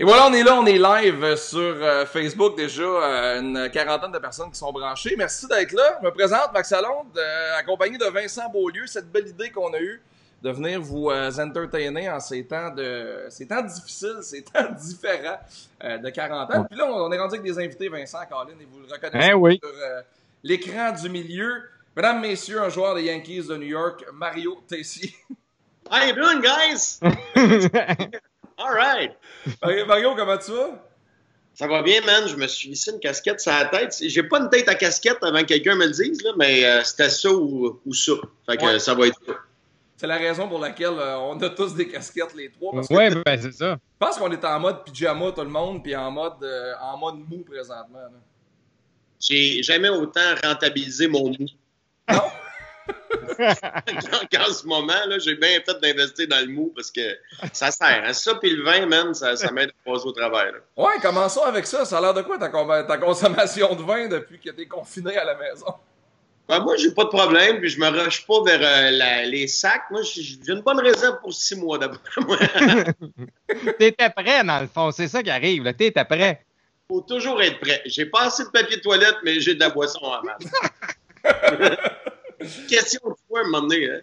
Et voilà, on est là, on est live sur euh, Facebook déjà, euh, une quarantaine de personnes qui sont branchées. Merci d'être là. Je me présente, Max Alonde, euh, accompagné de Vincent Beaulieu. Cette belle idée qu'on a eue de venir vous entertainer en ces temps de ces temps difficiles, ces temps différents de quarantaine. Puis là, on, est rendu avec des invités, Vincent, Colin, et vous le reconnaissez eh sur l'écran du milieu. Mesdames, messieurs, un joueur des Yankees de New York, Mario Tessier. How you doing, guys? All right. Mario, comment tu vas? Ça va bien, man. Je me suis vissé une casquette sur la tête. J'ai pas une tête à casquette avant que quelqu'un me le dise, là, mais euh, c'était ça ou, ou, ça. Fait que ça va être ça. C'est la raison pour laquelle euh, on a tous des casquettes, les trois. Parce ouais, ben c'est ça. Je pense qu'on est en mode pyjama, tout le monde, puis en mode, euh, en mode mou présentement. J'ai jamais autant rentabilisé mon mou. Non? en ce moment, j'ai bien fait d'investir dans le mou parce que ça sert. Hein. Ça puis le vin, man, ça, ça m'aide à passer au travail. Ouais, commençons avec ça. Ça a l'air de quoi ta, consommation de vin depuis que tu es confiné à la maison? Ben, moi, j'ai pas de problème, puis je me rush pas vers euh, les sacs. Moi, j'ai une bonne réserve pour six mois d'après moi. T'étais prêt, dans le fond. C'est ça qui arrive. T'étais prêt. Faut toujours être prêt. J'ai pas assez de papier de toilette, mais j'ai de la boisson en main. Question de fois à un moment donné. Hein?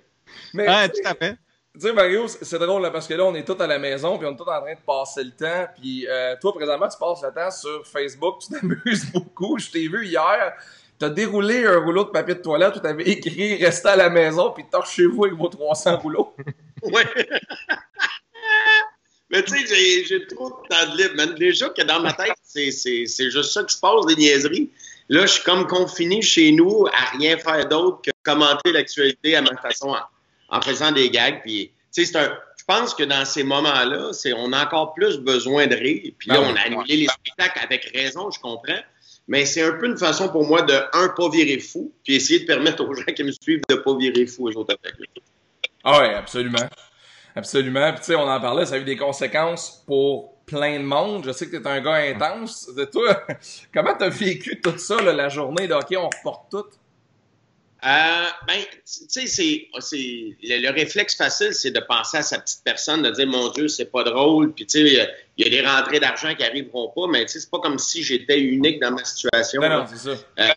Mais, ouais, tout à fait. Tu sais, Mario, c'est drôle là, parce que là, on est tous à la maison, puis on est tous en train de passer le temps. Puis euh, toi, présentement, tu passes le temps sur Facebook, tu t'amuses beaucoup. Je t'ai vu hier, tu as déroulé un rouleau de papier de toilette, tu t'avais écrit Restez à la maison, puis torchez-vous avec vos 300 rouleaux. ouais. Mais tu sais, j'ai trop de temps de libre. Déjà que dans ma tête, c'est juste ça que je passe, des niaiseries. Là, je suis comme confiné chez nous à rien faire d'autre que commenter l'actualité à ma façon en, faisant des gags. Puis, tu sais, un, je pense que dans ces moments-là, c'est, on a encore plus besoin de rire. Puis là, ben on a annulé les spectacles avec raison, je comprends. Mais c'est un peu une façon pour moi de, un, pas virer fou, puis essayer de permettre aux gens qui me suivent de pas virer fou aux autres Ah oui, absolument. Absolument. Puis tu sais, on en parlait, ça a eu des conséquences pour plein de monde. Je sais que tu es un gars intense. De toi, comment tu as vécu tout ça, la journée de hockey, on reporte tout? Euh, ben, tu sais, c'est, le, réflexe facile, c'est de penser à sa petite personne, de dire, mon Dieu, c'est pas drôle, puis tu sais, il y a des rentrées d'argent qui arriveront pas, mais tu sais, c'est pas comme si j'étais unique dans ma situation. Ben non, c'est ça. Euh,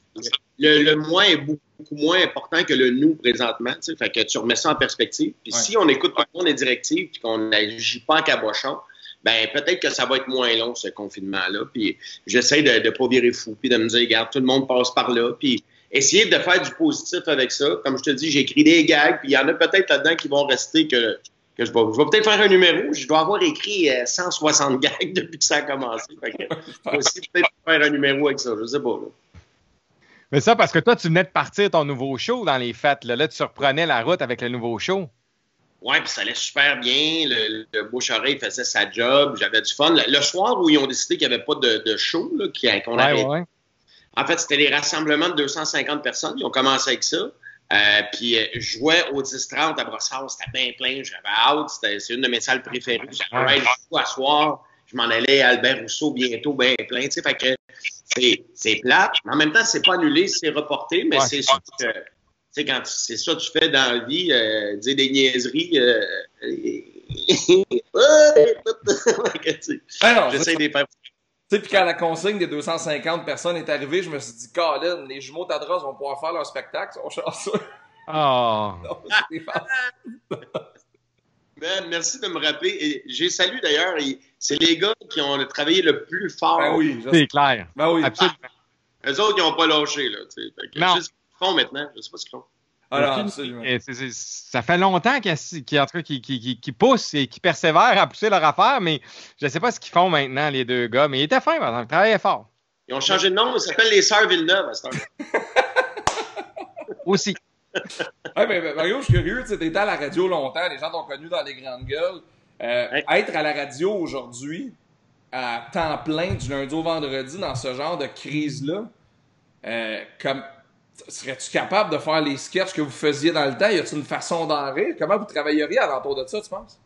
le, le moi est beaucoup moins important que le nous présentement, fait que tu remets ça en perspective. Puis si on écoute tout le monde les directives, puis qu'on n'agit pas en cabochon, ben peut-être que ça va être moins long, ce confinement-là. Puis j'essaie de ne pas virer fou, puis de me dire, regarde, tout le monde passe par là, puis essayer de faire du positif avec ça. Comme je te dis, j'ai écrit des gags, puis il y en a peut-être là-dedans qui vont rester que, je vais, je vais peut-être faire un numéro. Je dois avoir écrit 160 euh, gags depuis que ça a commencé. Fait que, je vais aussi peut-être faire un numéro avec ça, je sais pas. Mais ça, parce que toi, tu venais de partir ton nouveau show dans les fêtes. Là, là tu reprenais la route avec le nouveau show. Oui, puis ça allait super bien. Le, le bouche-oreille faisait sa job. J'avais du fun. Le, soir où ils ont décidé qu'il n'y avait pas de, de show, qu'on avait. En fait, c'était des rassemblements de 250 personnes. Ils ont commencé avec ça. Euh, puis euh, je jouais au 10-30 à Brossard. C'était bien plein. J'avais hâte. C'est une de mes salles préférées. J'avais à soir. Je m'en allais à Albert Rousseau bientôt, bien plein. Fait que c'est plate. Mais en même temps, c'est pas annulé, c'est reporté. Mais c'est sûr que sais, quand c'est ça que tu fais dans la vie, euh, dire des niaiseries. Euh, ah J'essaie de faire. Tu sais, puis quand la consigne des 250 personnes est arrivée, je me suis dit, Colin, les jumeaux Tadros vont pouvoir faire leur spectacle, ils sont chanceux. Oh. ben, merci de me rappeler. J'ai salué d'ailleurs, c'est les gars qui ont travaillé le plus fort. Ben oui, c'est clair. Ben oui. Absolument. Eux autres, ils n'ont pas lâché, là. Non font maintenant. Je sais pas ce qu'ils font. Alors, ça fait longtemps qu'ils poussent et qu'ils persévèrent à pousser leur affaire, mais je ne sais pas ce qu'ils font maintenant, les deux gars. Mais ils étaient fins, par exemple. Ils travaillaient fort. Ils ont changé de nom. Ils s'appellent les Sœurs Villeneuve à ce temps Aussi. ouais, mais, Mario, je suis curieux. Tu étais à la radio longtemps. Les gens t'ont connu dans les grandes gueules. Euh, être à la radio aujourd'hui, à temps plein, du lundi au vendredi, dans ce genre de crise-là, euh, comme serais-tu capable de faire les sketchs que vous faisiez dans le temps? Y a-t-il une façon d'en rire? Comment vous travailleriez à l'entour de ça, tu penses?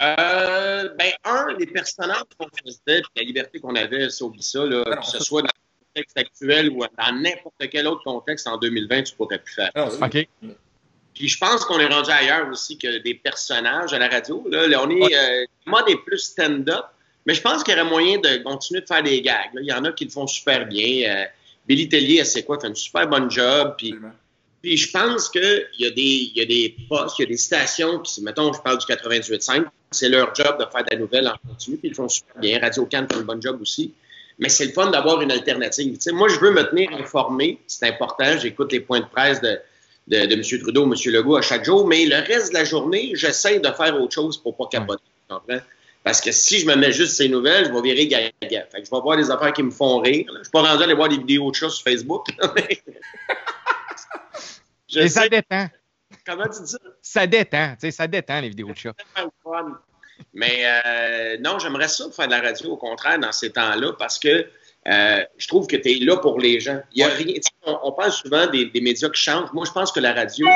Euh, ben, un, les personnages qu'on faisait, la liberté qu'on avait, ça, ça, là, que ce soit dans le contexte actuel ou dans n'importe quel autre contexte en 2020, tu pourrais plus faire. Ah, OK. Puis je pense qu'on est rendu ailleurs aussi que des personnages à la radio. Là, on est, euh, moi, des plus stand-up. Mais je pense qu'il y aurait moyen de continuer de faire des gags. Il y en a qui le font super bien. Euh, Billy Tellier, c'est quoi, fait un super bon job. Puis, puis je pense qu'il y, a des, il y a des postes, il y a des stations, qui, mettons, je parle du 98.5, c'est leur job de faire de la nouvelle en continu, puis ils le font super bien. Radio Can fait un bon job aussi. Mais c'est le fun d'avoir une alternative. moi, je veux me tenir informé, c'est important. J'écoute les points de presse de, de, M. Trudeau, M. Legault à chaque jour, mais le reste de la journée, j'essaie de faire autre chose pour pas capoter. Parce que si je me mets juste ces nouvelles, je vais virer gaga. Fait que je vais voir des affaires qui me font rire. Je suis pas rendu à aller voir des vidéos de chats sur Facebook. Et ça détend. Comment tu dis ça? Ça détend, tu sais, ça détend les vidéos de chats. Mais euh, non, j'aimerais ça faire de la radio, au contraire, dans ces temps-là, parce que euh, je trouve que tu es là pour les gens. Il y a rien. On, parle souvent des, médias qui changent. Moi, je pense que la radio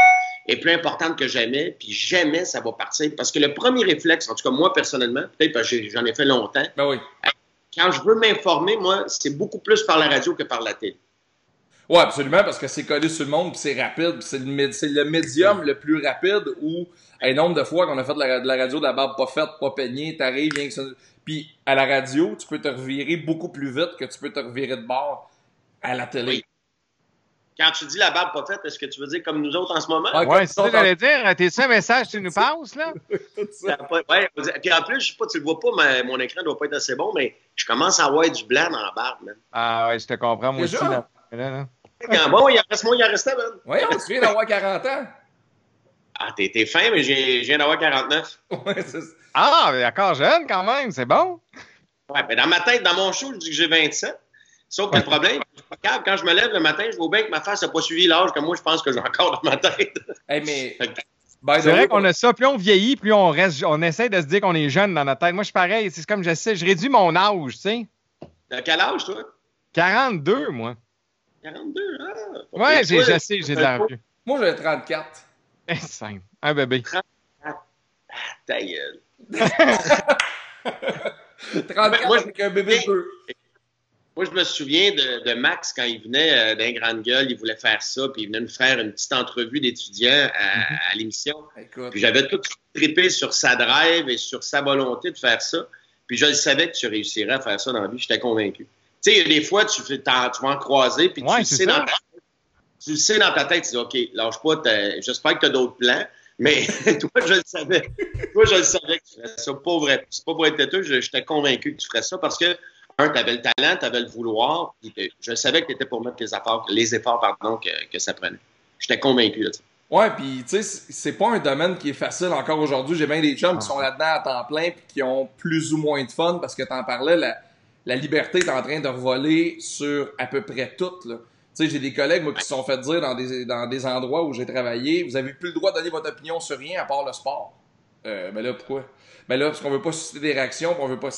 est plus importante que jamais, puis jamais ça va partir. Parce que le premier réflexe, en tout cas moi personnellement, peut-être parce que j'en ai fait longtemps, ben oui. quand je veux m'informer, moi, c'est beaucoup plus par la radio que par la télé. Oui, absolument, parce que c'est collé sur le monde, puis c'est rapide, c'est le, médium le plus rapide où, un nombre de fois qu'on a fait de la, radio de la barbe pas faite, pas peignée, t'arrives, bien que ça... Puis à la radio, tu peux te revirer beaucoup plus vite que tu peux te revirer de bord à la télé. Quand tu dis la barbe pas faite, est-ce que tu veux dire comme nous autres en ce moment? Oui, ouais, c'est ça que j'allais dire. T'es ça un message que tu nous passes, là? ouais, puis en plus, je sais pas, tu le vois pas, mais mon écran doit pas être assez bon, mais je commence à avoir du blanc dans la barbe, man. Ah ouais, je te comprends, moi aussi. Là. Bon, il en reste moins, il en restait, man. Oui, tu viens d'avoir 40 ans. Ah, t'es fin, mais je viens d'avoir 49. Ouais, c'est ça. Ah, mais d'accord, jeune quand même, c'est bon. Ouais, mais dans ma tête, dans mon show, je dis que j'ai 27. Sauf que le problème, quand je me lève le matin, je vois bien que ma face n'a pas suivi l'âge que moi, je pense que j'ai encore dans ma tête. Hey, mais... C'est vrai qu'on a ça, plus on vieillit, plus on reste, on essaie de se dire qu'on est jeune dans notre tête. Moi, je suis pareil, c'est comme je sais, je réduis mon âge, tu sais. T'as quel âge, toi? 42, moi. 42, ah! Ouais, j'ai, je sais, j'ai de la. Moi, j'ai 34. C'est simple. Un bébé. 34. Ah, ta gueule. 34 moi, avec un bébé peu. Moi, je me souviens de, Max quand il venait euh, d'un grande gueule, il voulait faire ça, puis il venait nous faire une petite entrevue d'étudiants à, mm-hmm. l'émission. Puis j'avais tout trippé sur sa drive et sur sa volonté de faire ça. Puis je savais que tu réussirais à faire ça dans la vie, j'étais convaincu. Tu sais, des fois, tu, tu vas en croiser, puis tu, sais dans ta, tu sais dans ta tête, tu dis, OK, lâche pas, j'espère que tu as d'autres plans. Mais toi, je le savais. toi, je le savais que ferais. Pas vrai. C'est pas pour être têteux, j'étais convaincu que tu ferais ça parce que, un, tu avais le talent, tu avais le vouloir. je savais que tu étais pour mettre les efforts, les efforts pardon, que, que ça prenait. J'étais convaincu de ça. Ouais, puis tu sais, c'est pas un domaine qui est facile encore aujourd'hui. J'ai bien des chums qui sont là-dedans à temps plein puis qui ont plus ou moins de fun parce que t'en parlais, la, liberté est en train de revoler sur à peu près tout. Tu sais, j'ai des collègues, moi, qui se sont fait dire dans des, dans des endroits où j'ai travaillé, vous avez plus le droit de donner votre opinion sur rien à part le sport. Euh, ben là, pourquoi? Ben là, parce qu'on veut pas susciter des réactions, qu'on veut pas...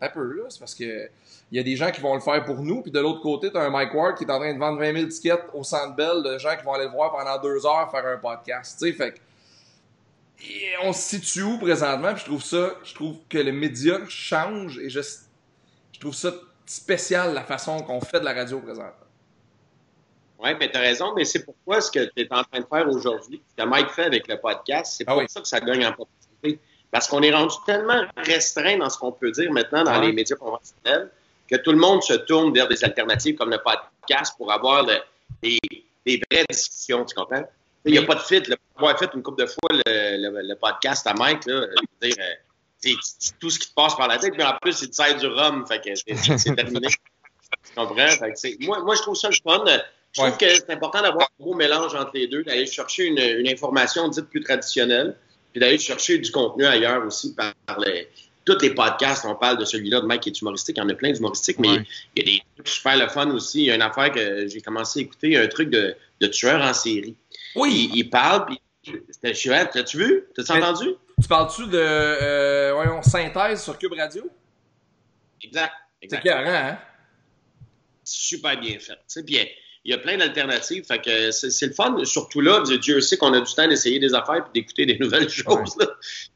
un peu, là, c'est parce que il y a des gens qui vont le faire pour nous, puis de l'autre côté, t'as un Mike Ward qui est en train de vendre 20 000 tickets au Centre Bell de gens qui vont aller le voir pendant deux heures faire un podcast, tu sais, fait que... on se situe où présentement, puis je trouve ça... Je trouve que le média change, et je, je trouve ça spécial la façon qu'on fait de la radio présentement. Oui, mais tu as raison, mais c'est pourquoi ce que tu es en train de faire aujourd'hui, ce que Mike fait avec le podcast, c'est ah pour ça que ça gagne en popularité. Parce qu'on est rendu tellement restreint dans ce qu'on peut dire maintenant dans les médias conventionnels que tout le monde se tourne vers des alternatives comme le podcast pour avoir des, vraies discussions, tu comprends? Il n'y a pas de fit. Là, pour avoir fait une couple de fois le, podcast à Mike, là, dire, euh, c'est tout ce qui te passe par la tête, mais en plus, c'est de du rhum, fait que c'est terminé. tu comprends? moi, moi, je trouve ça le fun. Je trouve que c'est important d'avoir un beau mélange entre les deux, d'aller chercher une, information dite plus traditionnelle, puis d'aller chercher du contenu ailleurs aussi par, les, tous les podcasts. On parle de celui-là de Mike qui est humoristique. Il y en a plein d'humoristiques, mais il y a des trucs super le fun aussi. Il y a une affaire que j'ai commencé à écouter, un truc de, de tueur en série. Oui. Il, parle, puis c'était chouette. T'as-tu vu? T'as-tu entendu? Tu parles-tu de euh, voyons, synthèse sur Cube Radio? Exact. exact. C'est carré, hein? Super bien fait. Puis il y a plein d'alternatives. Fait que c'est le fun. Surtout là, Dieu sait qu'on a du temps d'essayer des affaires et d'écouter des nouvelles choses.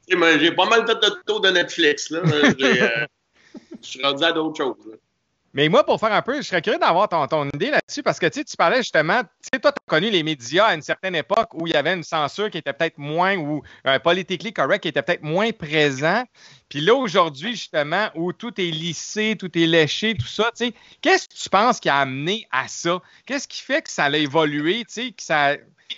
J'ai pas mal fait de tour de Netflix. Là. Euh, je suis rendu à d'autres choses. Mais moi, pour faire un peu, je serais curieux d'avoir ton, idée là-dessus parce que tu parlais justement, tu sais, toi, tu as connu les médias à une certaine époque où il y avait une censure qui était peut-être moins, ou un politically correct qui était peut-être moins présent. Puis là, aujourd'hui, justement, où tout est lissé, tout est léché, tout ça, tu sais, qu'est-ce que tu penses qui a amené à ça? Qu'est-ce qui fait que ça a évolué, tu sais, que ça,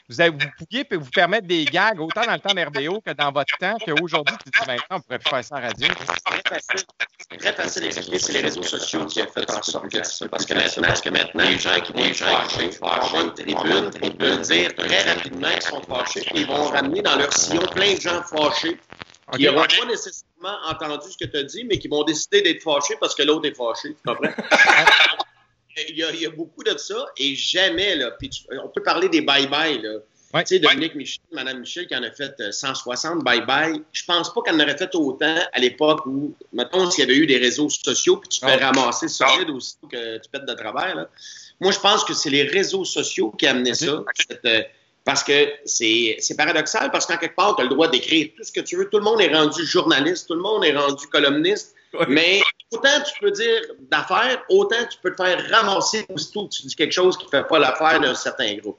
vous, avez, vous pouviez vous permettre des gags autant dans le temps d'RBO que dans votre temps qu'aujourd'hui, tu dis maintenant, on pourrait plus faire ça en radio. C'est très facile. C'est très facile d'expliquer. C'est les réseaux sociaux qui ont fait en sorte que ça. Parce que maintenant, parce que maintenant les gens qui vont être fâchés, fâchés, une tribune, tribune, dire très rapidement qu'ils sont fâchés, ils vont ramener dans leur sillon plein de gens fâchés qui n'auront pas nécessairement entendu ce que tu as dit, mais qui vont décider d'être fâchés parce que l'autre est fâché. Tu comprends? il, y a, il y, a, beaucoup de ça et jamais, là, puis tu, on peut parler des bye-bye, là. Ouais. Tu sais, Dominique ouais. Michel, Mme Michel, qui en a fait 160 bye-bye, je pense pas qu'elle en aurait fait autant à l'époque où, mettons, s'il y avait eu des réseaux sociaux, puis tu te fais oh. ramasser solide aussi que tu pètes de travers. Là. Moi, je pense que c'est les réseaux sociaux qui amenaient okay. ça. Cette, euh, parce que c'est paradoxal, parce qu'en quelque part, tu as le droit d'écrire tout ce que tu veux. Tout le monde est rendu journaliste, tout le monde est rendu columniste. Ouais. Mais autant tu peux dire d'affaires, autant tu peux te faire ramasser aussitôt que tu dis quelque chose qui ne fait pas l'affaire d'un certain groupe.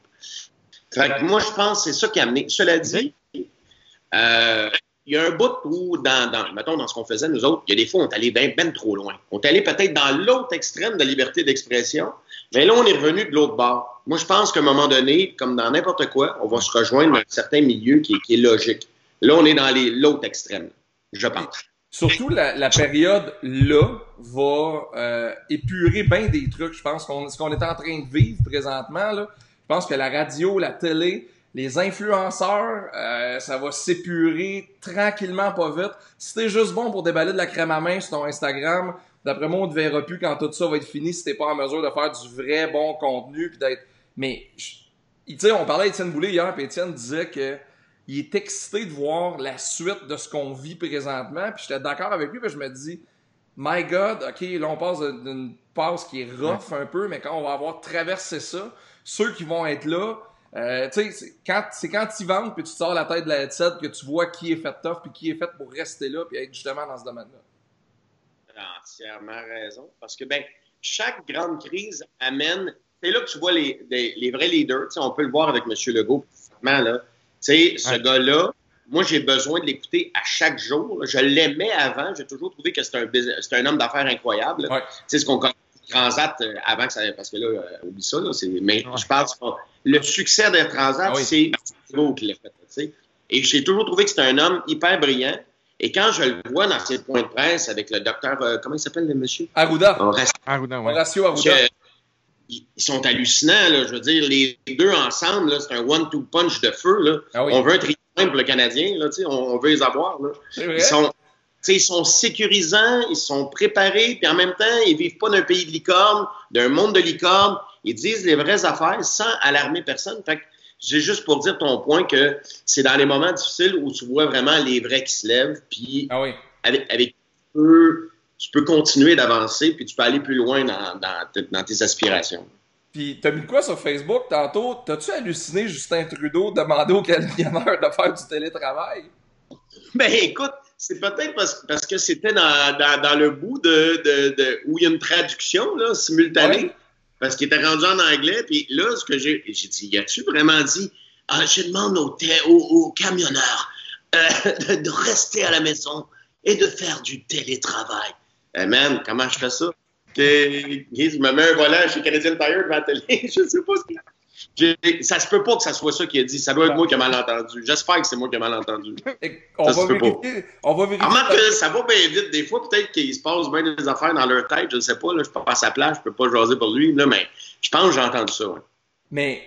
Fait que moi, je pense que c'est ça qui a amené. Cela dit, euh, il y a un bout où, dans, dans, mettons, dans ce qu'on faisait, nous autres, il y a des fois, on est allé bien ben trop loin. On est allé peut-être dans l'autre extrême de liberté d'expression, mais là, on est revenu de l'autre bord. Moi, je pense qu'à un moment donné, comme dans n'importe quoi, on va se rejoindre dans un certain milieu qui, qui est logique. Là, on est dans l'autre extrême, je pense. Surtout, la, la période là va euh, épurer bien des trucs, je pense, qu'on, ce qu'on est en train de vivre présentement. Là. Je pense que la radio, la télé, les influenceurs, euh, ça va s'épurer tranquillement, pas vite. Si t'es juste bon pour déballer de la crème à main sur ton Instagram, d'après moi, on ne te verra plus quand tout ça va être fini si t'es pas en mesure de faire du vrai bon contenu puis d'être. Mais tu sais, on parlait d'Étienne Boulay hier, puis Étienne disait que il est excité de voir la suite de ce qu'on vit présentement. Puis j'étais d'accord avec lui, puis je me dis, my God, ok, là on passe d'une passe qui est rough un peu, mais quand on va avoir traversé ça, ceux qui vont être là, euh, tu sais, quand, c'est quand tu ventes puis tu sors la tête de la headset que tu vois qui est fait tough puis qui est fait pour rester là puis être justement dans ce domaine-là. entièrement raison. Parce que, ben, chaque grande crise amène. C'est là que tu vois les, les, les vrais leaders. Tu sais, on peut le voir avec M. Legault, là. Tu sais, ce ouais. gars-là, moi, j'ai besoin de l'écouter à chaque jour. Là. Je l'aimais avant. J'ai toujours trouvé que c'était un, c'est un homme d'affaires incroyable. Ouais. Tu sais, ce qu'on Transat euh, avant que ça. Parce que là, euh, oublie ça, là, mais ouais. je pense que le succès de Transat, ah oui. c'est Thibault qui l'a fait. T'sais. Et j'ai toujours trouvé que c'était un homme hyper brillant. Et quand je le vois dans ses points de presse avec le docteur, euh, comment il s'appelle le monsieur? Arruda. Horacio, Arruda, ouais. Horacio Arruda. Ils sont hallucinants, là. Je veux dire, les deux ensemble, c'est un one-two punch de feu, là. Ah oui. On veut un triangle pour le Canadien, là, on, on veut les avoir, là. Ils sont, T'sais, ils sont sécurisants, ils sont préparés, puis en même temps, ils vivent pas d'un pays de licorne, d'un monde de licorne. Ils disent les vraies affaires sans alarmer personne. Fait que j'ai juste pour dire ton point que c'est dans les moments difficiles où tu vois vraiment les vrais qui se lèvent, puis ah oui. avec, avec eux, tu peux continuer d'avancer, puis tu peux aller plus loin dans, dans, dans tes aspirations. Puis, t'as mis quoi sur Facebook tantôt? T'as-tu halluciné Justin Trudeau demander aux camionneurs de faire du télétravail? Ben, écoute, c'est peut-être parce, parce, que c'était dans, dans, dans, le bout de, de, de, où il y a une traduction là, simultanée, ouais. parce qu'il était rendu en anglais. Puis là, ce que j'ai, j'ai dit, y a-tu vraiment dit, ah, je demande aux, aux, aux camionneurs euh, de rester à la maison et de faire du télétravail. Hey man, comment je fais ça? Je me mets un volant chez Canadian Tire devant la télé. je sais pas ce qu'il ça se peut pas que ça soit ça qu'il a dit. Ça doit être moi qui ai mal entendu. J'espère que c'est moi qui ai mal entendu. on, va vérifier, on va vérifier. Remarque que ça va bien vite. Des fois, peut-être qu'il se passe bien des affaires dans leur tête. Je ne sais pas. Là, je ne suis pas à sa place. Je ne peux pas jaser pour lui. Là, mais je pense que j'ai entendu ça. Ouais. Mais,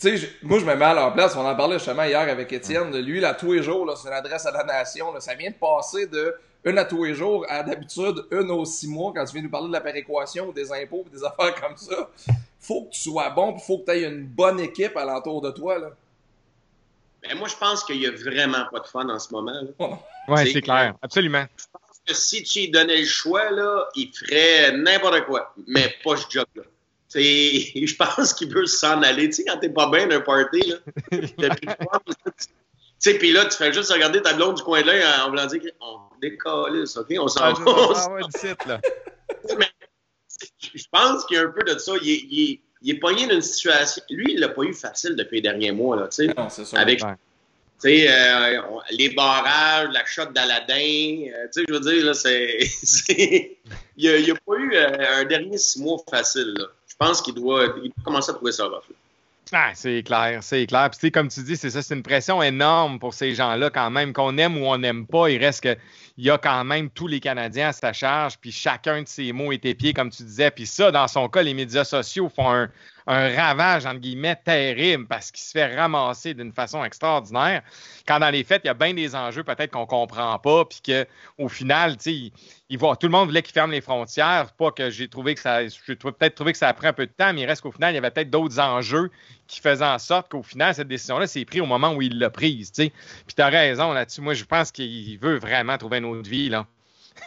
tu sais, moi, je me mets à leur place. On en parlait justement hier avec Étienne. Lui, là, tous les jours, c'est une adresse à la nation. Là, ça vient de passer de une à tous les jours à d'habitude une aux six mois quand tu viens nous parler de la péréquation, des impôts, des affaires comme ça faut que tu sois bon, il faut que tu aies une bonne équipe alentour de toi. Là. Ben, moi, je pense qu'il n'y a vraiment pas de fun en ce moment. Oui, c'est clair. Absolument. Je pense que si tu lui donnais le choix, là, il ferait n'importe quoi, mais pas ce job-là. Je pense qu'il veut s'en aller. Tu sais, quand t'es pas bien d'un party, là, Tu sais, puis là, tu fais juste regarder ta blonde du coin de l'œil en voulant dire on décolle, OK? On s'en va. Ah, ouais, site, là. mais je pense qu'il y a un peu de ça. Il est, il il est pogné d'une situation. Lui, il l'a pas eu facile depuis les derniers mois, là, tu sais. Non, c'est ça. Avec, tu sais, euh, les barrages, la shot d'Aladin, euh, tu sais, je veux dire, là, c'est. il n'a a pas eu euh, un dernier six mois facile, là. Je pense qu'il doit, il doit commencer à trouver ça rough. Ah, c'est clair, c'est clair. Puis, comme tu dis, c'est ça, c'est une pression énorme pour ces gens-là, quand même. Qu'on aime ou on n'aime pas, il reste que il y a quand même tous les Canadiens à sa charge, puis chacun de ses mots est épié, comme tu disais. Puis ça, dans son cas, les médias sociaux font un, un ravage, entre guillemets, terrible parce qu'il se fait ramasser d'une façon extraordinaire. Quand dans les faits, il y a bien des enjeux peut-être qu'on comprend pas, puis qu'au final, il, tout le monde voulait qu'il ferme les frontières. Pas que j'ai trouvé que ça, j'ai peut-être trouvé que ça a pris un peu de temps, mais il reste qu'au final, il y avait peut-être d'autres enjeux qui faisaient en sorte qu'au final, cette décision-là s'est prise au moment où il l'a prise. Puis tu as raison là-dessus. Moi, je pense qu'il veut vraiment trouver une autre vie, là.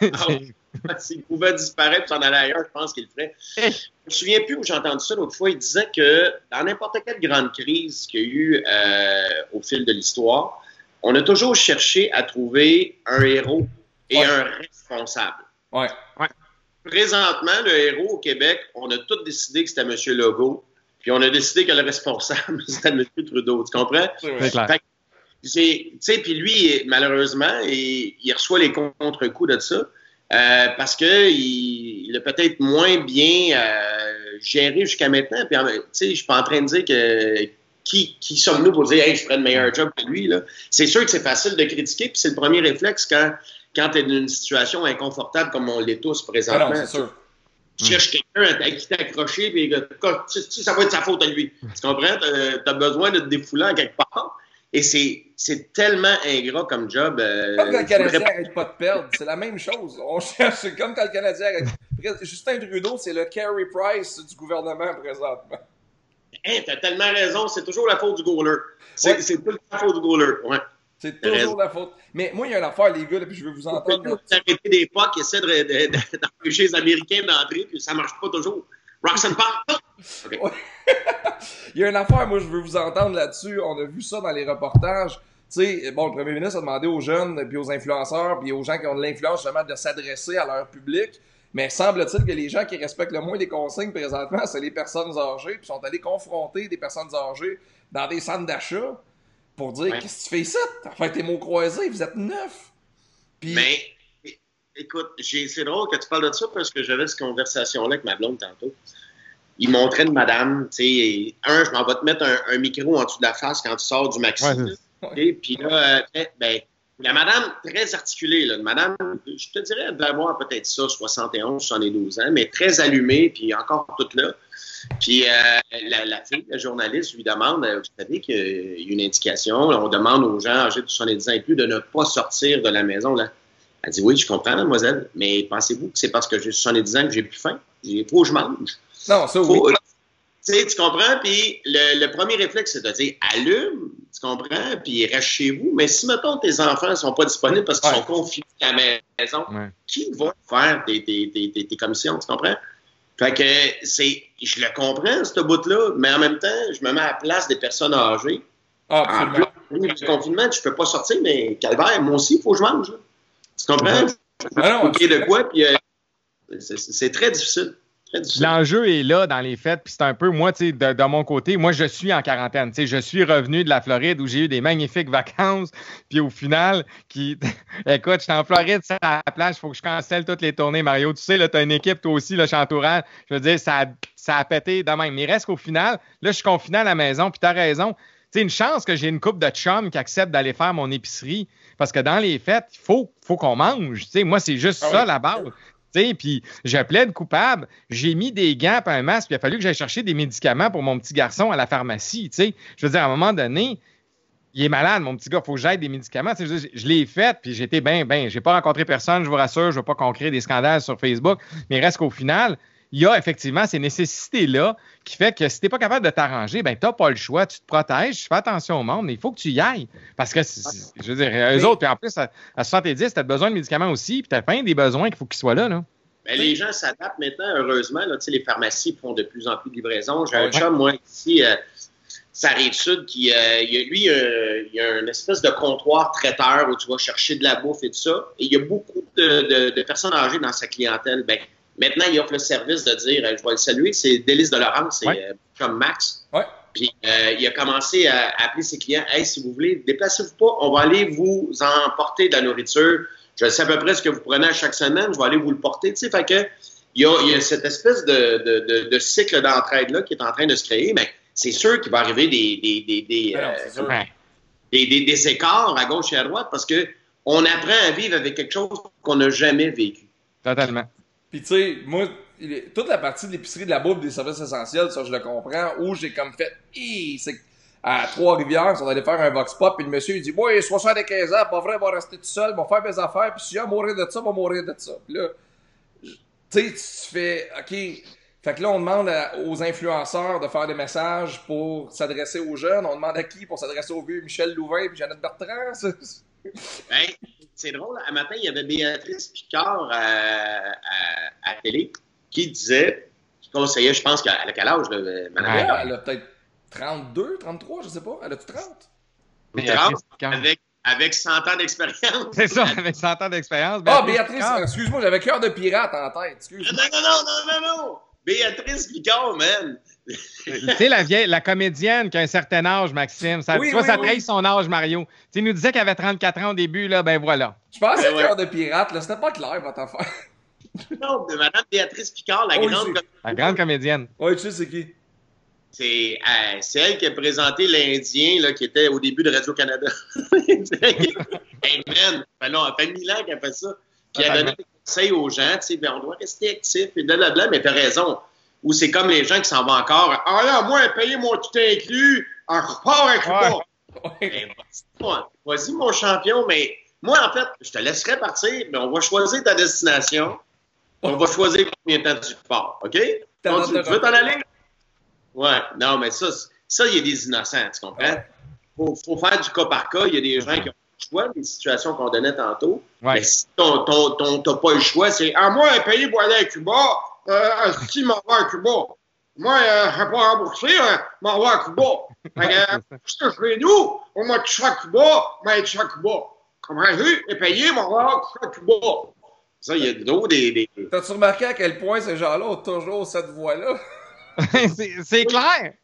S'il pouvait disparaître et s'en aller ailleurs, je pense qu'il le ferait. Je me souviens plus où j'ai entendu ça l'autre fois. Il disait que dans n'importe quelle grande crise qu'il y a eu euh, au fil de l'histoire, on a toujours cherché à trouver un héros et un responsable. Ouais. Présentement, le héros au Québec, on a tous décidé que c'était M. Legault, puis on a décidé que le responsable, c'était M. Trudeau. Tu comprends? C'est clair. Tu sais, puis lui, malheureusement, il, il reçoit les contre-coups de ça. Euh, parce que il, a peut-être moins bien euh, géré jusqu'à maintenant. Puis, tu sais, je suis pas en train de dire que qui, qui sommes-nous pour dire, hey, je ferais le meilleur job que lui. Là. C'est sûr que c'est facile de critiquer, puis c'est le premier réflexe quand, quand tu es dans une situation inconfortable comme on l'est tous présentement. Ah non, sûr. Tu cherches quelqu'un à qui t'accrocher, puis ça va être sa faute à lui. Tu comprends? Tu as, besoin de te défouler en quelque part. Et c'est tellement ingrat comme job. Euh, comme quand le Canadien n'arrête pas de perdre. C'est la même chose. On cherche, comme quand le Canadien arrête. Justin Trudeau, c'est le Carey Price du gouvernement présentement. Hein, t'as tellement raison. C'est toujours la faute du goaler. C'est toujours la faute du goaler. Ouais. C'est toujours la faute. Mais moi, il y a une affaire, les gars, puis je veux vous entendre. Vous arrêtez des potes qui essaient d'empêcher les Américains d'entrer, puis ça marche pas toujours. Roxanne Park. Il y a une affaire, moi, je veux vous entendre là-dessus. On a vu ça dans les reportages. Tu sais, bon, le premier ministre a demandé aux jeunes, puis aux influenceurs, puis aux gens qui ont de l'influence, justement, de s'adresser à leur public. Mais semble-t-il que les gens qui respectent le moins les consignes présentement, c'est les personnes âgées, puis sont allés confronter des personnes âgées dans des centres d'achat pour dire Qu'est-ce que tu fais ici? Enfin, tes mots croisés, vous êtes neuf. Mais, écoute, c'est drôle que tu parles de ça parce que j'avais cette conversation-là avec ma blonde tantôt il montrait une madame, tu sais, un, je m'en vais te mettre un, micro en dessous de la face quand tu sors du maxi. Et puis là, euh, ben, la madame, très articulée, là, madame, je te dirais, elle devait avoir peut-être ça, 71, 72 ans, mais très allumée, puis encore toute là. Puis euh, la, la, fille, la journaliste, lui demande, euh, vous savez qu'il y a une indication, on demande aux gens âgés de 70 ans et plus de ne pas sortir de la maison. Là. Elle dit, oui, je comprends, mademoiselle, mais pensez-vous que c'est parce que j'ai 70 ans que j'ai plus faim? Il faut que je mange. Non, ça oui. tu comprends? Puis le, premier réflexe, c'est de dire allume, tu comprends? Puis reste chez vous. Mais si, mettons, tes enfants ne sont pas disponibles parce qu'ils sont confinés à la maison, qui va faire tes, commissions, tu comprends? Fait que c'est, je le comprends, ce bout-là, mais en même temps, je me mets à la place des personnes âgées. Ah, absolument. En plus, du confinement, je peux pas sortir, mais calvaire, moi aussi, il faut que je mange. Tu comprends? Ah non, de quoi, puis euh, c'est très difficile. L'enjeu est là dans les fêtes, puis c'est un peu, moi, tu sais, de, mon côté, moi, je suis en quarantaine. Tu sais, je suis revenu de la Floride où j'ai eu des magnifiques vacances, puis au final, qui, écoute, je suis en Floride, c'est à la plage, il faut que je cancelle toutes les tournées, Mario. Tu sais, là, tu as une équipe, toi aussi, là, entourage. Je veux dire, ça, ça a pété de même. Mais reste qu'au final, là, je suis confiné à la maison, puis tu as raison. C'est une chance que j'ai une coupe de chum qui accepte d'aller faire mon épicerie. Parce que dans les fêtes, il faut, faut qu'on mange. Moi, c'est juste ah ça la base. Puis je plaide coupable. J'ai mis des gants et un masque, puis il a fallu que j'aille chercher des médicaments pour mon petit garçon à la pharmacie. Je veux dire, à un moment donné, il est malade, mon petit gars, il faut que j'aille des médicaments. Je, je, l'ai fait, puis j'étais bien, bien. J'ai pas rencontré personne, je vous rassure, je veux pas qu'on crée des scandales sur Facebook, mais reste qu'au final, il y a effectivement ces nécessités-là qui fait que si tu n'es pas capable de t'arranger, ben n'as pas le choix, tu te protèges, tu fais attention au monde, mais il faut que tu y ailles. Parce que, je veux dire, eux autres, puis en plus, à, 70, tu as besoin de médicaments aussi, puis tu as plein des besoins qu'il faut qu'ils soient là. là. Ben, les gens s'adaptent maintenant, heureusement. Là, les pharmacies font de plus en plus de livraisons. J'ai un chum, moi, ici, euh, ça arrive sud, qui, euh, il y a, lui, euh, il y a une espèce de comptoir traiteur où tu vas chercher de la bouffe et tout ça. Et il y a beaucoup de, personnes âgées dans sa clientèle. Ben, Maintenant, il offre le service de dire, je vais le saluer, c'est Délice de Laurence, c'est comme Max. Ouais. Puis il a commencé à appeler ses clients, hey, si vous voulez, déplacez-vous pas, on va aller vous emporter de la nourriture. Je sais à peu près ce que vous prenez à chaque semaine, je vais aller vous le porter. Tu sais, fait que il y, a, cette espèce de, cycle d'entraide-là qui est en train de se créer, mais c'est sûr qu'il va arriver des, des, euh, des, écarts à gauche et à droite parce que on apprend à vivre avec quelque chose qu'on n'a jamais vécu. Totalement. Puis tu sais, moi, toute la partie de l'épicerie de la bouffe des services essentiels, ça je le comprends, où j'ai comme fait, c'est à Trois-Rivières, on allait faire un vox pop, puis le monsieur il dit, moi, il est 75 ans, pas vrai, va rester tout seul, va faire mes affaires, puis si je vais mourir de ça, va mourir de ça. Puis là, tu sais, tu fais, OK. Fait que là, on demande aux influenceurs de faire des messages pour s'adresser aux jeunes. On demande à qui pour s'adresser aux vieux Michel Louvain et Jeannette Bertrand. ben, c'est drôle. Un matin, il y avait Béatrice Picard à, à, télé qui disait, qui conseillait, je pense qu'elle a quel âge, là, Elle a peut-être 32, 33, je sais pas. Elle a-tu 30? 30, avec avec 100 ans d'expérience. C'est ça, avec 100 ans d'expérience. Ah, Béatrice, excuse-moi, j'avais cœur de pirate en tête. Excuse non, non, non, non, non, non. Béatrice Picard, man. Tu sais, la vieille, la comédienne qui a un certain âge, Maxime. Ça, tu vois, ça trahit son âge, Mario. Tu nous disais qu'elle avait 34 ans au début, là, ben voilà. Je pense que cœur de pirate, là. C'était pas clair, votre affaire. non, de Madame Béatrice Picard, la grande comédienne. La grande comédienne. Oui, tu sais, c'est qui? C'est euh, elle qui a présenté l'Indien qui était au début de Radio-Canada. hey man, ben non, ça fait mille ans qu'elle fait ça. Puis elle a donné des conseils aux gens, tu sais, ben, on doit rester actif et blablabla, mais t'as raison. Ou c'est comme les gens qui s'en vont encore. Ah là, moi, payer mon tout inclus, en repart avec moi. Ben, vas-y, mon champion, mais moi, en fait, je te laisserai partir, mais on va choisir ta destination. On va choisir combien de temps tu pars, OK? Donc, tu veux t'en aller? Ouais, non, mais ça, ça, il y a des innocents, tu comprends? Il faut, faire du cas par cas. Il y a des gens qui ont le choix, des situations qu'on donnait tantôt. Mais si ton, ton, t'as pas le choix, c'est Ah, moi, un pays pour aller à Cuba, euh, si m'en va à Cuba. Moi, euh, je vais pas rembourser, euh, m'en va à Cuba. Fait que, ce que je fais nous, on m'a touché à Cuba, mais touché à Cuba. Comprenez-vous? Et payé, m'en va à Cuba. Ça, il y a d'autres des. des... T'as-tu remarqué à quel point ces gens-là ont toujours cette voix-là? c'est clair.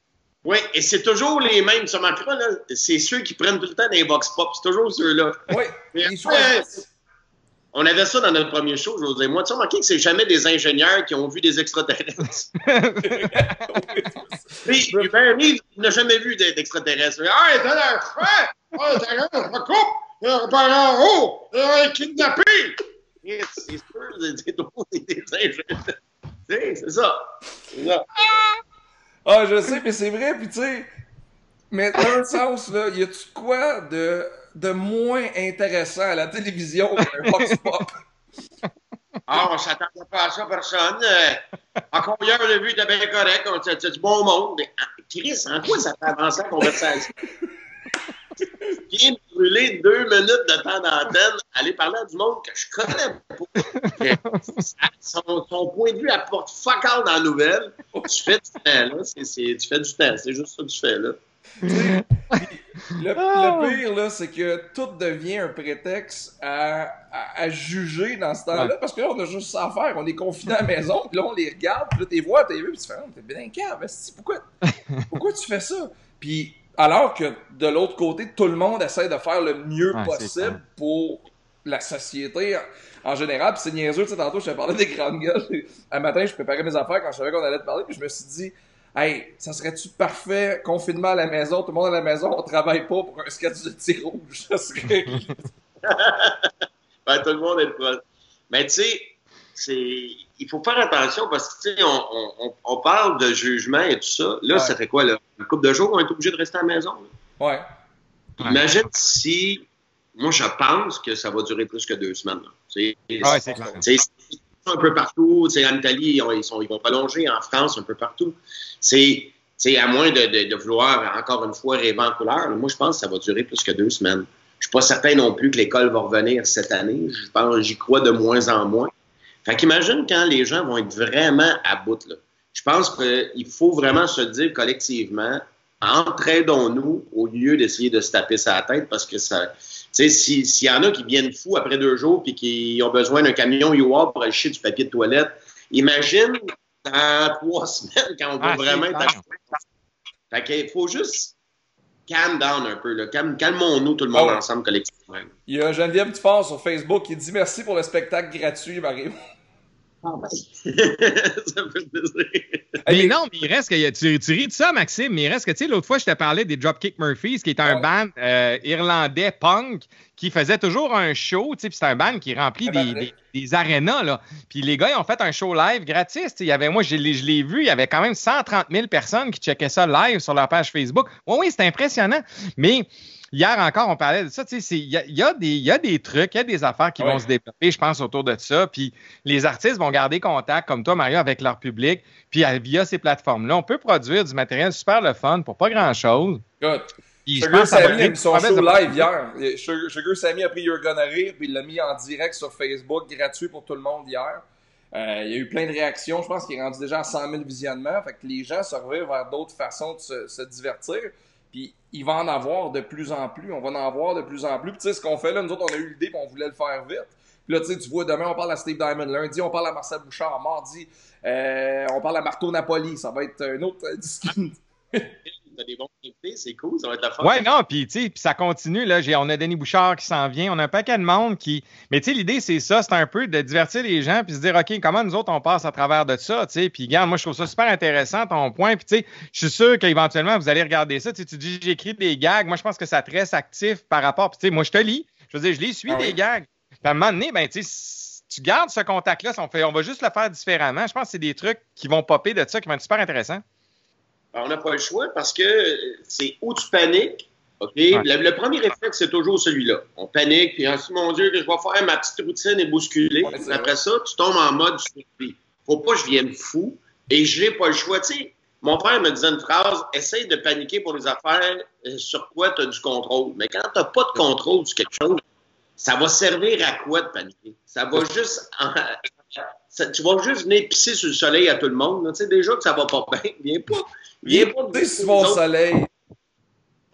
Oui, et c'est toujours les mêmes. Remarqueras, là, c'est ceux qui prennent tout le temps des box pop. C'est toujours ceux-là. Oui, on avait ça dans notre premier show, je vous dis. Moi, tu as remarqué que c'est jamais des ingénieurs qui ont vu des extraterrestres. Puis, Hubert il n'a jamais vu d'extraterrestres. Ah, il était là, ah, t'as un coupe, il en haut, il a kidnappé. C'est sûr, c'est des ingénieurs c'est ça. C'est ça. Ah, je sais, mais c'est vrai, puis tu sais, mais dans le sens, là, y a-tu quoi de, de moins intéressant à la télévision qu'un Fox Pop? Ah, on s'attendait pas à ça, personne. Euh, encore hier, on a vu, t'es bien correct, c'est du bon monde. Mais, ah, Chris, en quoi ça fait avancer la conversation? viens de brûler deux minutes de temps d'antenne, aller parler à du monde que je connais pas. son, point de vue apporte fuck all dans la nouvelle. Tu fais du temps, là. tu fais du temps. C'est juste ça que tu fais, là. le, pire, là, c'est que tout devient un prétexte à, à, juger dans ce temps-là, parce que là, on a juste ça à faire. On est confinés à la maison, puis là, on les regarde, puis là, t'es vois, t'es vu, puis tu fais, oh, t'es bien cave, pourquoi, pourquoi tu fais ça? Puis alors que de l'autre côté, tout le monde essaie de faire le mieux possible pour la société en, général. Puis c'est niaiseux, tu sais, tantôt, je te parlais des grandes gueules. Un matin, je préparais mes affaires quand je savais qu'on allait te parler, puis je me suis dit, hey, ça serait-tu parfait, confinement à la maison, tout le monde à la maison, on travaille pas pour un sketch de tir rouge. Ça serait... ben, tout le monde est le pro. Mais tu sais, il faut faire attention parce que, tu sais, on, parle de jugement et tout ça. Là, ça fait quoi, là? Une couple de jours, on est obligé de rester à la maison. Ouais. Imagine si, moi, je pense que ça va durer plus que deux semaines. c'est clair. Un peu partout. en Italie, ils, sont, ils vont prolonger. En France, un peu partout. C'est, à moins de, vouloir, encore une fois, rêver en couleur, moi, je pense que ça va durer plus que deux semaines. Je suis pas certain non plus que l'école va revenir cette année. Je pense, j'y crois de moins en moins. Fait qu'imagine quand les gens vont être vraiment à bout, là. Je pense qu'il faut vraiment se dire collectivement, entraidons-nous au lieu d'essayer de se taper sa tête parce que ça, tu sais, s'il y en a qui viennent fous après deux jours puis qui ont besoin d'un camion UA pour acheter du papier de toilette Imagine dans trois semaines quand on va ah, vraiment être Fait qu'il faut juste calm down un peu. Là. calmons-nous tout le monde oh. ensemble collectivement. Il y a Geneviève Dufort sur Facebook qui dit merci pour le spectacle gratuit, Marie. Ah, ben. ça fait plaisir. Mais non, mais il reste que tu, tu ris de ça, Maxime, mais il reste que, tu sais, l'autre fois, je te parlais des Dropkick Murphys, qui est un band euh, irlandais punk qui faisait toujours un show, tu sais, c'est un band qui remplit des, des, des arénas, là. Puis les gars, ils ont fait un show live gratis. Il y avait, moi, je l'ai vu, il y avait quand même 130 000 personnes qui checkaient ça live sur leur page Facebook. Oui, oui, c'était impressionnant. Mais hier encore, on parlait de ça. Il y a, y, a y a, des trucs, il y a des affaires qui vont se développer, je pense, autour de ça. Puis les artistes vont garder contact, comme toi, Mario, avec leur public. Puis via ces plateformes-là, on peut produire du matériel super le fun pour pas grand-chose. Sugar Sammy a mis son show live hier. Sugar, Sammy a pris You're Gonna Rire, puis il l'a mis en direct sur Facebook, gratuit pour tout le monde hier. Euh, il y a eu plein de réactions. Je pense qu'il est rendu déjà à 100 000 visionnements. Fait que les gens se revirent vers d'autres façons de se, se divertir. Puis il va en avoir de plus en plus. On va en avoir de plus en plus. Puis tu sais, ce qu'on fait là, nous autres, on a eu l'idée, on voulait le faire vite. Puis là, tu sais, tu vois, demain, on parle à Steve Diamond. Lundi, on parle à Marcel Bouchard. Mardi, euh, on parle à Marco Napoli. Ça va être un autre discussion. des bons c'est cool, ça va être la fin. Ouais, non, puis tu sais, ça continue, là, on a Denis Bouchard qui s'en vient, on a un paquet de monde qui... Mais tu sais, l'idée, c'est ça, c'est un peu de divertir les gens, puis se dire, OK, comment nous autres, on passe à travers de ça, tu sais, puis regarde, moi, je trouve ça super intéressant, ton point, puis tu sais, je suis sûr qu'éventuellement, vous allez regarder ça, tu dis, j'écris des gags, moi, je pense que ça te reste actif par rapport, puis tu sais, moi, je te lis, je veux dire, je lis, suis ah des gags, puis à un moment donné, ben, tu sais, tu gardes ce contact-là, on, fait, on va juste le faire différemment, je pense que c'est des trucs qui vont popper de ça, qui vont être super intéressants. Ben, on n'a pas le choix parce que c'est où tu paniques. OK? Le, premier réflexe, c'est toujours celui-là. On panique, puis se dit, mon Dieu, que je vais faire ma petite routine et bousculer. Après ça, tu tombes en mode survie. Faut pas que je vienne fou et je n'ai pas le choix. Tu sais, mon père me disait une phrase essaye de paniquer pour les affaires euh, sur quoi tu as du contrôle. Mais quand tu n'as pas de contrôle sur quelque chose, ça va servir à quoi de paniquer? Ça va juste tu vas juste venir pisser sur le soleil à tout le monde. Tu sais déjà que ça va pas bien. Viens pas. Viens pas pisser sur mon soleil.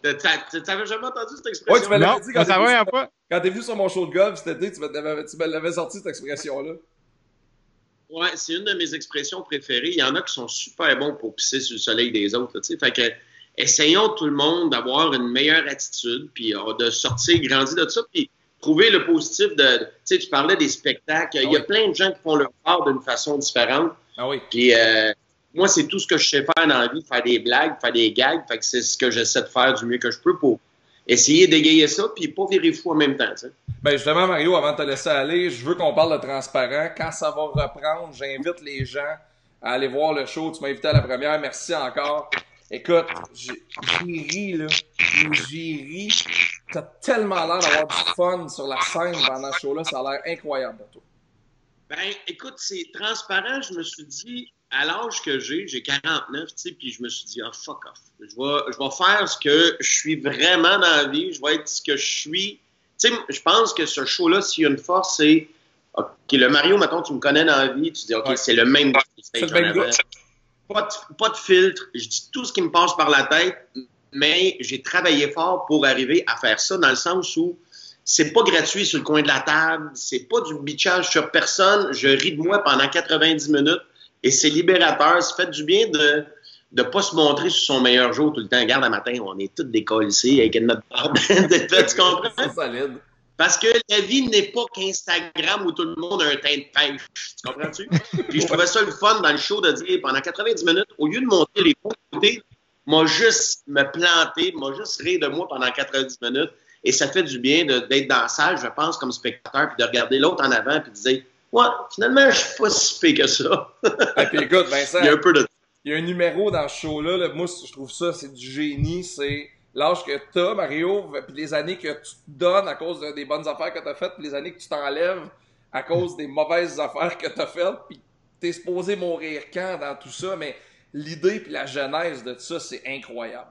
T'avais jamais entendu cette expression? Oui, tu me l'avais dit quand t'es venu, quand es venu sur mon show de golf cet été, tu me l'avais sorti cette expression-là. Ouais, c'est une de mes expressions préférées. Il y en a qui sont super bons pour pisser sur le soleil des autres. sais. fait que essayons tout le monde d'avoir une meilleure attitude, puis euh, de sortir, grandir de ça. Puis trouver le positif de. Tu sais, tu parlais des spectacles. Il y a ah plein de gens qui font leur part d'une façon différente. Ah oui. Puis euh, moi, c'est tout ce que je sais faire dans la vie, faire des blagues, faire des gags. Fait que c'est ce que j'essaie de faire du mieux que je peux pour essayer d'égayer ça, puis pas virer fou en même temps. Tu sais. Ben justement, Mario, avant de te laisser aller, je veux qu'on parle de transparent. Quand ça va reprendre, j'invite les gens à aller voir le show. Tu m'as invité à la première. Merci encore. Écoute, j'ai ri, là. J'ai ri. T'as tellement l'air d'avoir du fun sur la scène pendant ce show-là. Ça a l'air incroyable pour toi. Ben, écoute, c'est transparent. Je me suis dit, à l'âge que j'ai, j'ai 49, tu sais, puis je me suis dit, ah, fuck off. Je vais, je vais faire ce que je suis vraiment dans la vie. Je vais être ce que je suis. Tu sais, je pense que ce show-là, s'il y a une force, c'est. OK, le Mario, mettons, tu me connais dans la vie, tu dis, OK, c'est le même C'est le même gars pas de, filtre, je dis tout ce qui me passe par la tête, mais j'ai travaillé fort pour arriver à faire ça dans le sens où c'est pas gratuit sur le coin de la table, c'est pas du bitchage sur personne, je ris de moi pendant 90 minutes et c'est libérateur, ça fait du bien de ne pas se montrer sur son meilleur jour tout le temps. Regarde, un matin, on est tous décollés avec notre barbe. tu comprends? C'est solide. Parce que la vie n'est pas qu'Instagram où tout le monde a un teint de pêche. Tu comprends-tu? Puis je trouvais ça le fun dans le show de dire pendant 90 minutes, au lieu de monter les côtés, m'a juste me planter, m'a juste rire de moi pendant 90 minutes. Et ça fait du bien d'être dans la salle, je pense, comme spectateur, puis de regarder l'autre en avant, puis de dire Ouais, finalement, je suis pas si pire que ça. Et puis écoute, Vincent, il y a un peu de. Il y a un numéro dans ce show-là, là, moi, je trouve ça, c'est du génie, c'est l'âge que tu as, Mario, puis les années que tu te donnes à cause des bonnes affaires que tu as faites, puis les années que tu t'enlèves à cause des mauvaises affaires que tu as faites, puis t'es supposé mourir quand dans tout ça, mais l'idée puis la genèse de tout ça, c'est incroyable.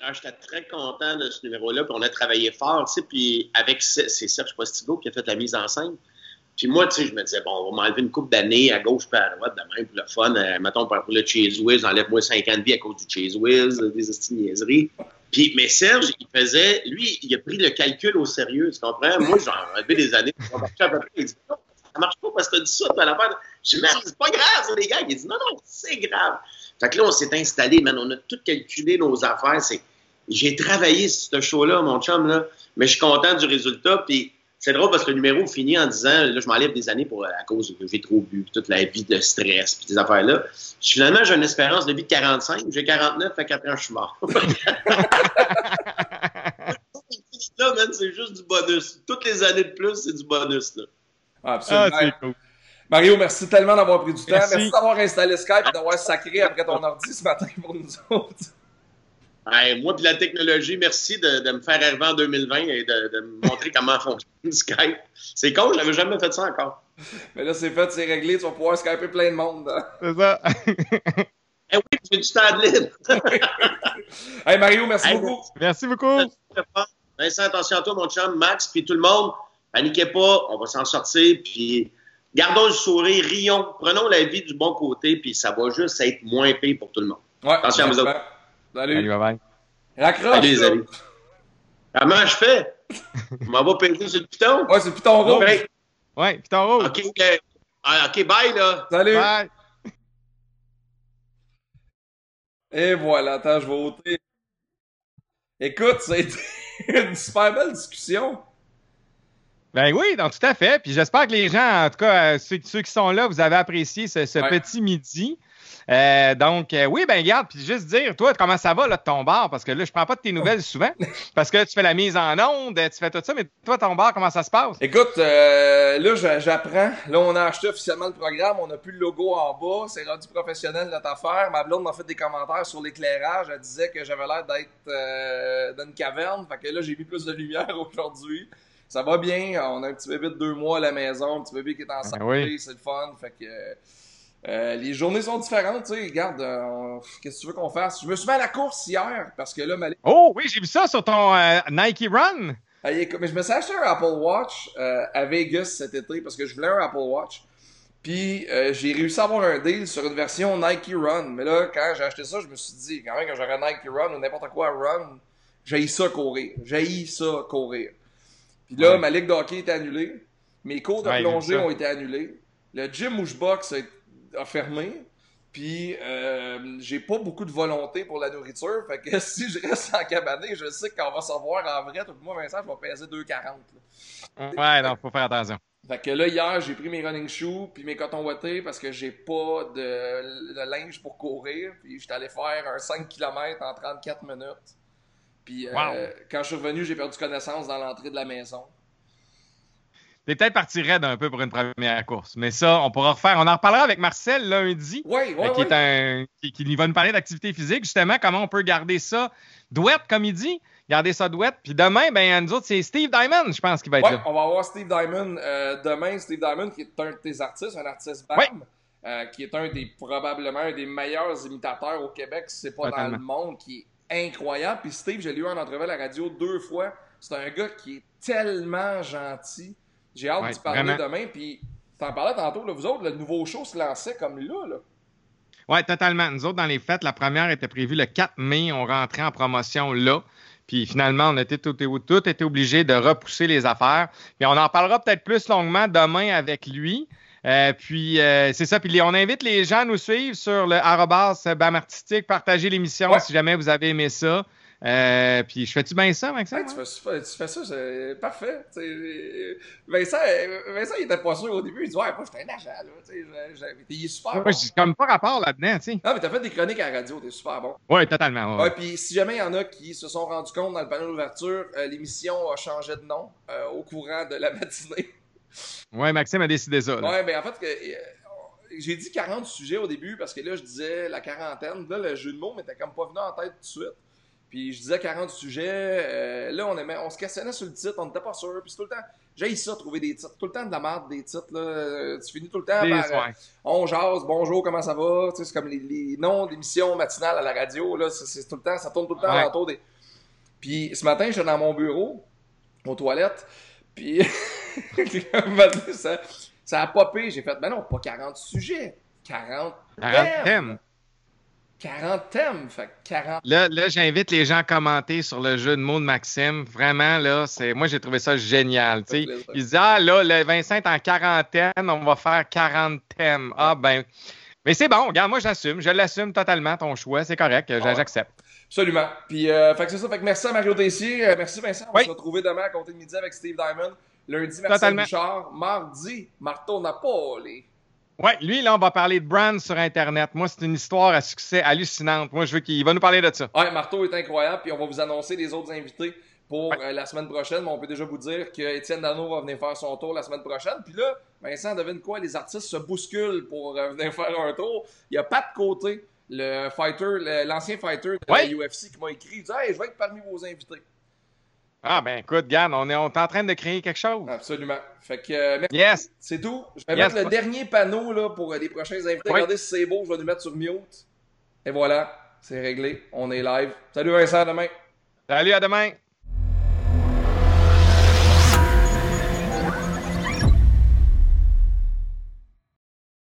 Ah, J'étais très content de ce numéro-là, puis on a travaillé fort, tu sais, puis avec c'est Serge Postigo qui a fait la mise en scène. Puis moi, tu sais, je me disais, bon, on va m'enlever une coupe d'années à gauche puis à droite, de même, pour le fun. Euh, mettons, pour le Chase Whiz, enlève-moi 5 ans de vie à cause du Chase Whiz, des estimiaiseries. Puis, mais Serge, il faisait, lui, il a pris le calcul au sérieux, tu comprends? Moi, j'en avais des années, ça marche pas parce que tu as dit ça, tu as la Je dis, merde, c'est pas grave, ça, les gars. Il dit, non, non, c'est grave. Fait que là, on s'est installé, man. On a tout calculé nos affaires. C'est... J'ai travaillé ce show-là, mon chum, là. Mais je suis content du résultat. Puis c'est drôle parce que le numéro finit en disant, là, je m'enlève des années pour, à cause que j'ai trop bu, toute la vie de stress, puis ces affaires-là. Finalement, j'ai une espérance de vie de 45. J'ai 49, fait 4 ans, je suis mort. là, man, c'est juste du bonus. Toutes les années de plus, c'est du bonus, là. Ah, absolument. Ah, cool. Mario, merci tellement d'avoir pris du temps. Merci, d'avoir installé Skype et d'avoir sacré après ton ordi ce matin pour nous autres. Moi, puis la technologie, merci de, me faire arriver en 2020 et de, me montrer comment fonctionne Skype. C'est con, je n'avais jamais fait ça encore. Mais là, c'est fait, c'est réglé, tu vas pouvoir skyper plein de monde. C'est ça. eh oui, j'ai du temps libre. hey Mario, merci beaucoup. Merci beaucoup. Vincent, attention à toi, mon chum, Max, puis tout le monde. Paniquez pas, on va s'en sortir, puis gardons le sourire, rions, prenons la vie du bon côté, puis ça va juste être moins pire pour tout le monde. Ouais, attention à vous autres. Salut. Salut, bye bye. Raccroche. Salut, les amis. Comment je fais? Je m'en vais peser sur le piton? Ouais, c'est le piton rouge. Ouais, piton rouge. OK, ah, OK, bye, là. Salut. Bye. Et voilà, attends, je vais ôter. Écoute, ça a été une super belle discussion. Ben oui, donc tout à fait. Puis j'espère que les gens, en tout cas, euh, ceux, qui sont là, vous avez apprécié ce, petit midi. Euh, donc, euh, oui, ben regarde, puis juste dire, toi, comment ça va là, de ton bar? Parce que là, je prends pas de tes nouvelles souvent. Parce que tu fais la mise en onde, tu fais tout ça, mais toi, ton bar, comment ça se passe? Écoute, là, j'apprends. Là, on a acheté officiellement le programme, on n'a plus le logo en bas, c'est rendu professionnel notre affaire. Ma blonde m'a fait des commentaires sur l'éclairage, elle disait que j'avais l'air d'être dans une caverne. Fait que là, j'ai mis plus de lumière aujourd'hui ça va bien. On a un petit bébé de deux mois à la maison, un petit bébé qui est en ben santé, c'est le fun. Fait que euh, les journées sont différentes, tu sais. Regarde, euh, qu'est-ce que tu veux qu'on fasse? Je me suis mis à la course hier parce que là, Malik... Oh oui, j'ai vu ça sur ton euh, Nike Run. Ah, mais je me suis acheté un Apple Watch à Vegas cet été parce que je voulais un Apple Watch. Puis j'ai réussi à avoir un deal sur une version Nike Run. Mais là, quand j'ai acheté ça, je me suis dit, quand même, quand j'aurais Nike Run ou n'importe quoi Run, j'ai ça courir. J'ai ça courir. Puis là, ma ligue de hockey est annulée. Mes cours de plongée ont été annulés. Le gym où je boxe a, fermé. Puis euh, j'ai pas beaucoup de volonté pour la nourriture. Fait que si je reste en cabané, je sais qu'on va savoir en vrai. Tout le monde, Vincent, je vais peser 2,40. Ouais, non, faut faire attention. Fait que là, hier, j'ai pris mes running shoes puis mes cotons ouatés parce que j'ai pas de, de, linge pour courir. Puis j'étais allé faire un 5 km en 34 minutes. Puis euh, quand je suis revenu, j'ai perdu connaissance dans l'entrée de la maison. T'es peut-être parti raide un peu pour une première course, mais ça, on pourra refaire. On en reparlera avec Marcel lundi. Oui, oui, qui, Est un, qui, va nous parler d'activité physique, justement, comment on peut garder ça douette, comme il dit. Garder ça douette. Puis demain, ben, nous autres, c'est Steve Diamond, je pense, qui va être là. on va avoir Steve Diamond euh, demain. Steve Diamond, qui est un de tes artistes, un artiste BAM. Euh, qui est un des probablement un des meilleurs imitateurs au Québec, si c'est pas dans le monde, qui est incroyable. Puis Steve, je l'ai eu en entrevue à la radio deux fois. C'est un gars qui est tellement gentil. J'ai hâte de parler demain. Puis t'en parlais tantôt, là, vous autres, le nouveau show se lançait comme là. là. Oui, totalement. Nous autres, dans les fêtes, la première était prévue le 4 mai. On rentrait en promotion là. Puis finalement, on était tout, tout était obligé de repousser les affaires. Puis on en parlera peut-être plus longuement demain avec lui. Euh, puis euh, c'est ça. Puis on invite les gens à nous suivre sur le arrobas BAM artistique. Partagez l'émission si jamais vous avez aimé ça. Euh, puis je fais-tu bien ça, Maxime? tu, fais, tu, fais, ça, c'est parfait. Vincent, Vincent, il était pas sûr au début. Il dit Ouais, moi, j'étais un agent. Là, il est super bon. J'ai comme pas rapport là-dedans. Non, mais t'as fait des chroniques à la radio, t'es super bon. Oui, totalement. Ouais. puis si jamais il y en a qui se sont rendus compte dans le panneau d'ouverture, l'émission a changé de nom au courant de la matinée. Ouais, Maxime a décidé ça. Ouais, ben en fait, euh, j'ai dit 40 sujets au début parce que là, je disais la quarantaine. Là, le jeu de mots m'était comme pas venu en tête tout de suite. Puis je disais 40 sujets. Euh, là, on, aimait, on se questionnait sur le titre, on n'était pas sûr. Puis tout le temps, j'ai ça, trouver des titres. Tout le temps de la merde des titres. Là. Euh, tu finis tout le temps par On jase, bonjour, comment ça va? c'est comme les, noms d'émissions matinales à la radio. Là, c'est, tout le temps, ça tourne tout le temps autour des. Puis ce matin, j'étais dans mon bureau, aux toilettes. Puis ça, ça a popé. J'ai fait, ben non, pas 40 sujets. 40, 40 thèmes. 40 thèmes, fait 40. Là, là j'invite les gens à commenter sur le jeu de mots de Maxime. Vraiment, là, c'est moi, j'ai trouvé ça génial. Sais. Il dit, ah, là, le Vincent est en quarantaine, on va faire 40 thèmes. Ah, ben. Mais c'est bon, regarde, moi, j'assume. Je l'assume totalement, ton choix. C'est correct, ah j'accepte. Absolument. Puis, euh, fait que c'est ça. Fait que merci à Mario Tessier. Euh, merci, Vincent. On va se retrouver demain à compter de midi avec Steve Diamond. Lundi, merci à Richard. Mardi, Marteau Napoli. Oui, lui, là, on va parler de brand sur Internet. Moi, c'est une histoire à succès hallucinante. Moi, je veux qu'il va nous parler de ça. Oui, Marteau est incroyable. Puis on va vous annoncer les autres invités pour euh, la semaine prochaine. Mais on peut déjà vous dire que Étienne Dano va venir faire son tour la semaine prochaine. Puis là, Vincent, devine quoi? Les artistes se bousculent pour euh, venir faire un tour. Il n'y a pas de côté le fighter, l'ancien fighter de la UFC qui m'a écrit. Il dit Hey, je vais être parmi vos invités. Ah, ben écoute, Gann, on est, on est en train de créer quelque chose. Absolument. Fait que, euh, yes. C'est tout. Je vais mettre le dernier panneau là, pour euh, les prochains invités. Regardez si c'est beau, je vais nous mettre sur mute. Et voilà, c'est réglé. On est live. Salut Vincent, à demain. Salut, à demain.